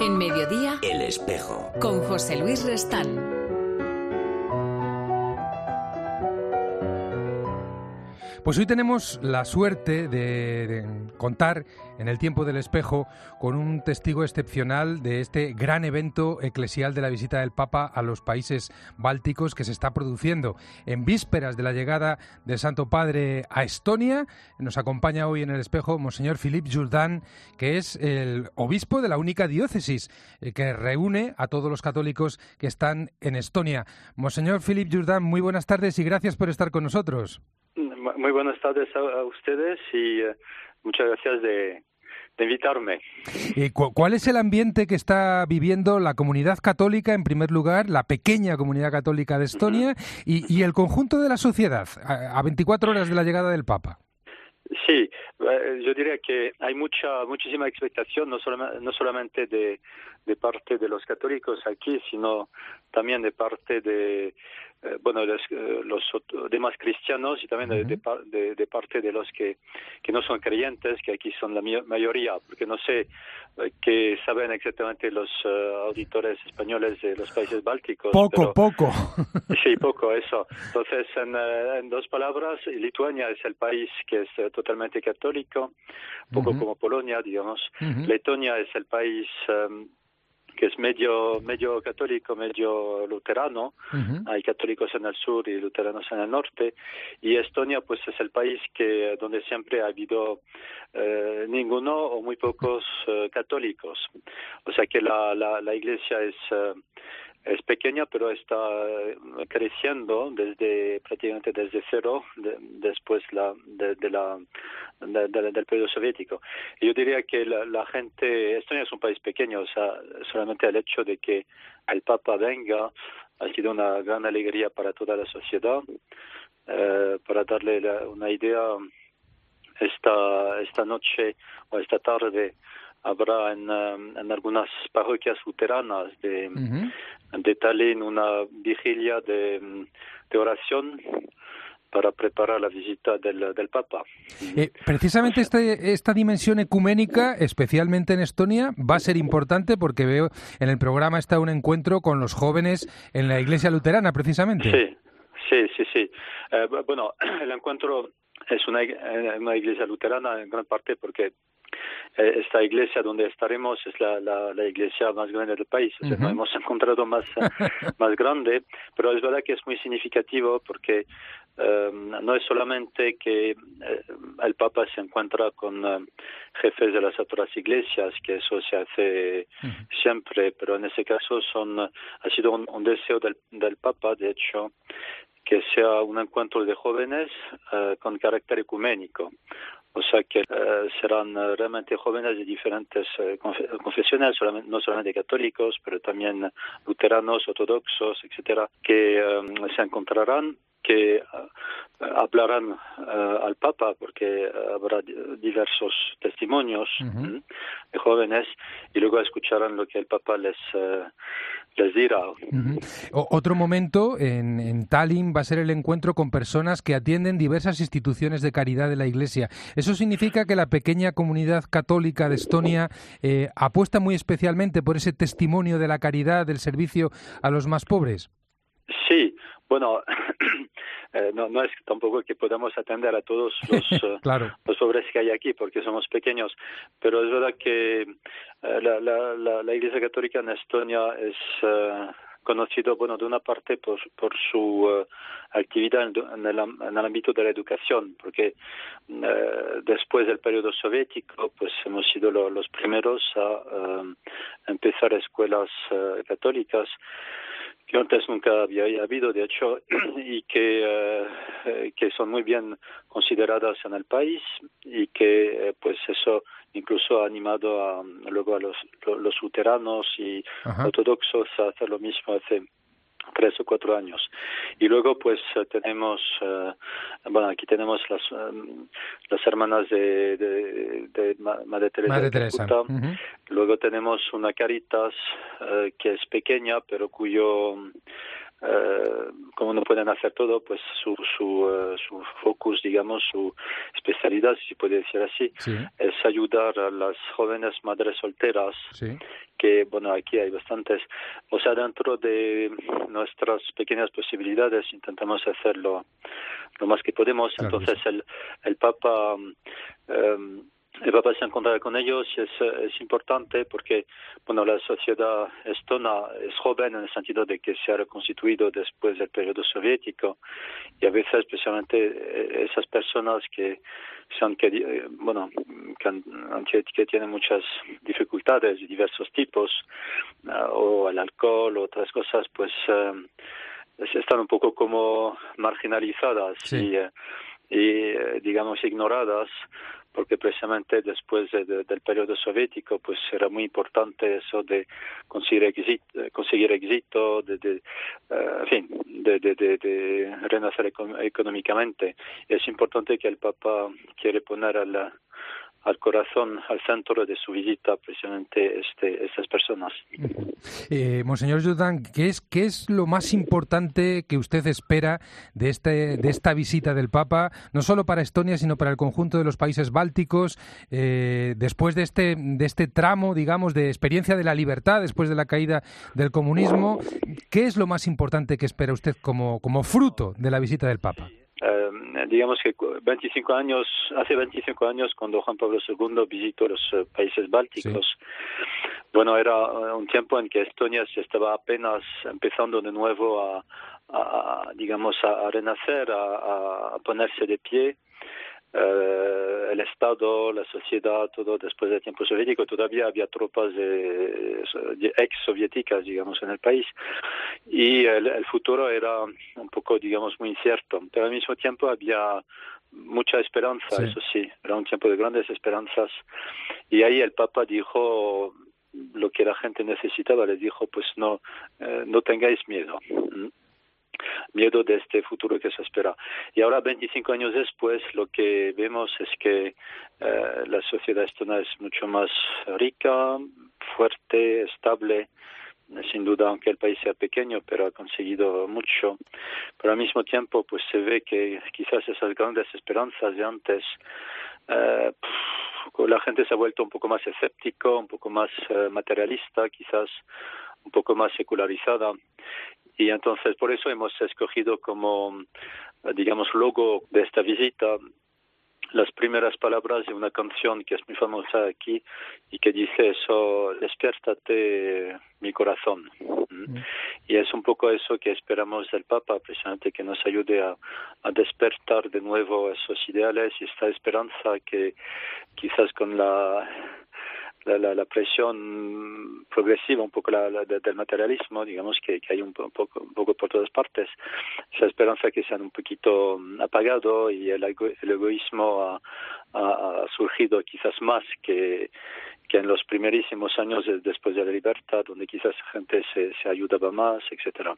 En mediodía, El espejo. con José Luis Restán. Pues hoy tenemos la suerte de, contar en el tiempo del espejo con un testigo excepcional de este gran evento eclesial de la visita del Papa a los países bálticos que se está produciendo. En vísperas de la llegada del Santo Padre a Estonia, nos acompaña hoy en el espejo Monseñor Philippe Jourdan, que es el obispo de la única diócesis eh, que reúne a todos los católicos que están en Estonia. Monseñor Philippe Jourdan, muy buenas tardes y gracias por estar con nosotros. Muy buenas tardes a, a ustedes y eh, muchas gracias de, de invitarme. Eh, cu- ¿Cuál es el ambiente que está viviendo la comunidad católica, en primer lugar, la pequeña comunidad católica de Estonia y, y el conjunto de la sociedad a, a 24 horas de la llegada del Papa? Sí, eh, yo diría que hay mucha, muchísima expectación, no, solamente, no solamente de, de parte de los católicos aquí, sino también de parte de, eh, bueno, los, eh, los demás cristianos y también de, de par- de- de parte de los que, que no son creyentes, que aquí son la mayoría, porque no sé eh, qué saben exactamente los eh, auditores españoles de los países bálticos. Poco, pero- poco. Sí, poco, eso. Entonces, en, en dos palabras, Lituania es el país que es totalmente católico, poco como Polonia, digamos. Letonia es el país em, que es medio, medio católico, medio luterano. Hay católicos en el sur y luteranos en el norte. Y Estonia, pues, es el país que donde siempre ha habido eh, ninguno o muy pocos eh, católicos. O sea que la, la, la iglesia es eh, es pequeña, pero está eh, creciendo desde prácticamente desde cero, de- después la, de, la, de- de- del periodo soviético. Yo diría que la, la gente, Estonia es un país pequeño, o sea, solamente el hecho de que el Papa venga ha sido una gran alegría para toda la sociedad. Eh, para darle la- una idea, esta, esta noche o esta tarde habrá en, um, en algunas parroquias luteranas de, Ujú. de Tallinn una vigilia de, mm, de oración para preparar la visita del, del Papa. Eh, precisamente este- esta dimensión ecuménica, especialmente en Estonia, va a ser importante porque veo en el programa está un encuentro con los jóvenes en la iglesia luterana, precisamente. Sí, sí, sí, sí. Eh, bu- bueno, el encuentro es una, eh, una iglesia luterana en gran parte porque esta iglesia donde estaremos es la, la, la iglesia más grande del país. O sea, Ujú. no hemos encontrado más, más grande, pero es verdad que es muy significativo porque eh, no es solamente que eh, el Papa se encuentra con eh, jefes de las otras iglesias, que eso se hace siempre, pero en ese caso son ha sido un, un deseo del, del Papa, de hecho, que sea un encuentro de jóvenes eh, con carácter ecuménico. O sea que eh, serán eh, realmente jóvenes de diferentes eh, confe- confesiones, no solamente católicos, pero también luteranos, ortodoxos, etcétera, que eh, se encontrarán que hablarán al Papa porque habrá di- diversos testimonios de jóvenes y luego escucharán lo que el Papa les otro momento en, en Tallinn va a ser el encuentro con personas que atienden diversas instituciones de caridad de la Iglesia. Eso significa que la pequeña comunidad católica de Estonia eh, apuesta muy especialmente por ese testimonio de la caridad, del servicio a los más pobres. Bueno, eh, no, no es tampoco que podamos atender a todos los, eh, Claro. los pobres que hay aquí porque somos pequeños, pero es verdad que eh, la, la, la, la Iglesia Católica en Estonia es eh, conocido, bueno, de una parte por, por su eh, actividad en, el, en el ámbito de la educación, porque después del periodo soviético, pues hemos sido lo- los primeros a empezar escuelas católicas que antes nunca había habido, de hecho, y que, eh, eh, que son muy bien consideradas en el país y que, eh, pues, eso incluso ha animado a, luego a los, los luteranos y Ajá. ortodoxos a hacer lo mismo hace tres o cuatro años. Y luego, pues, eh, tenemos, eh, bueno, aquí tenemos las, em, las hermanas de, de, de Ma- Madre Teresa. Madre Teresa. Luego tenemos una Caritas eh, que es pequeña, pero cuyo como no pueden hacer todo, pues su, su, eh, su focus, digamos, su especialidad, si se puede decir así, es ayudar a las jóvenes madres solteras, que, bueno, aquí hay bastantes. O sea, dentro de nuestras pequeñas posibilidades intentamos hacerlo lo más que podemos. Entonces, el, el Papa... Eh, el Papa se encontrado con ellos y es, es importante porque bueno la sociedad estona es joven en el sentido de que se ha reconstituido después del periodo soviético y a veces especialmente eh, esas personas que son que eh, bueno que, que tienen muchas dificultades de diversos tipos eh, o el alcohol o otras cosas pues están un poco como marginalizadas y, y digamos ignoradas porque precisamente después del periodo soviético pues era muy importante eso de conseguir éxito, conseguir éxito de, de uh, en fin, de, de, de, renacer económicamente. Es importante que el Papa quiere poner a la al corazón, al centro de su visita precisamente este, estas personas. Eh, Monseñor Jordan, ¿qué es, ¿qué es lo más importante que usted espera de, este, de esta visita del Papa, no solo para Estonia, sino para el conjunto de los países bálticos, eh, después de este, de este tramo, digamos, de experiencia de la libertad, después de la caída del comunismo? ¿Qué es lo más importante que espera usted como, como fruto de la visita del Papa? Digamos que 25 años, hace 25 años cuando Juan Pablo II visitó los eh, países bálticos, bueno, era eh, un tiempo en que Estonia se estaba apenas empezando de nuevo a, a digamos, a, renacer, a, a, ponerse de pie el Estado, la sociedad, todo después del tiempo soviético, todavía había tropas de, ex soviéticas, digamos, en el país, y el, futuro era un poco, digamos, muy incierto, pero al mismo tiempo había mucha esperanza, eso sí, era un tiempo de grandes esperanzas, y ahí el Papa dijo lo que la gente necesitaba, les dijo, pues no, eh, no tengáis miedo miedo de este futuro que se espera. Y ahora, 25 años después, lo que vemos es que eh, la sociedad estona es mucho más rica, fuerte, estable, sin duda, aunque el país sea pequeño, pero ha conseguido mucho. Pero al mismo tiempo, pues se ve que quizás esas grandes esperanzas de antes, eh, la gente se ha vuelto un poco más escéptico, un poco más eh, materialista, quizás un poco más secularizada. Y entonces por eso hemos escogido como, digamos, logo de esta visita las primeras palabras de una canción que es muy famosa aquí y que dice eso, despiértate mi corazón. ¿Mm? Mm. Y es un poco eso que esperamos del Papa, precisamente que nos ayude a, a despertar de nuevo esos ideales y esta esperanza que quizás con la la, la, la, presión progresiva un poco la, del materialismo, digamos que, que hay un, poco, un poco por todas partes, esa esperanza que se han un poquito apagado y el, el egoísmo ha, surgido quizás más que, que en los primerísimos años después de la libertad, donde quizás gente se, se ayudaba más, etcétera.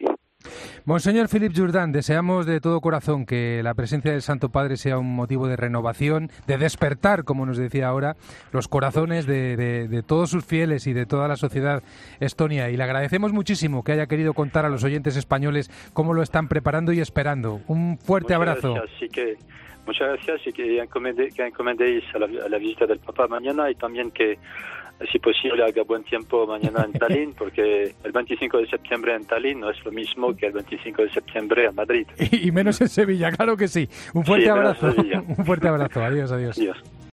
Monseñor Philip Jourdan, deseamos de todo corazón que la presencia del Santo Padre sea un motivo de renovación, de despertar, como nos decía ahora, los corazones de, de, todos sus fieles y de toda la sociedad estonia. Y le agradecemos muchísimo que haya querido contar a los oyentes españoles cómo lo están preparando y esperando. Un fuerte abrazo. que Muchas gracias y que, encomendéis a la, visita del Papa mañana y también que, si posible, haga buen tiempo mañana en Tallinn, porque el 25 de septiembre en Tallinn no es lo mismo que el 25 de septiembre en Madrid. Y, menos en Sevilla, claro que sí. Un fuerte abrazo. Un fuerte abrazo. Adiós, adiós. adiós.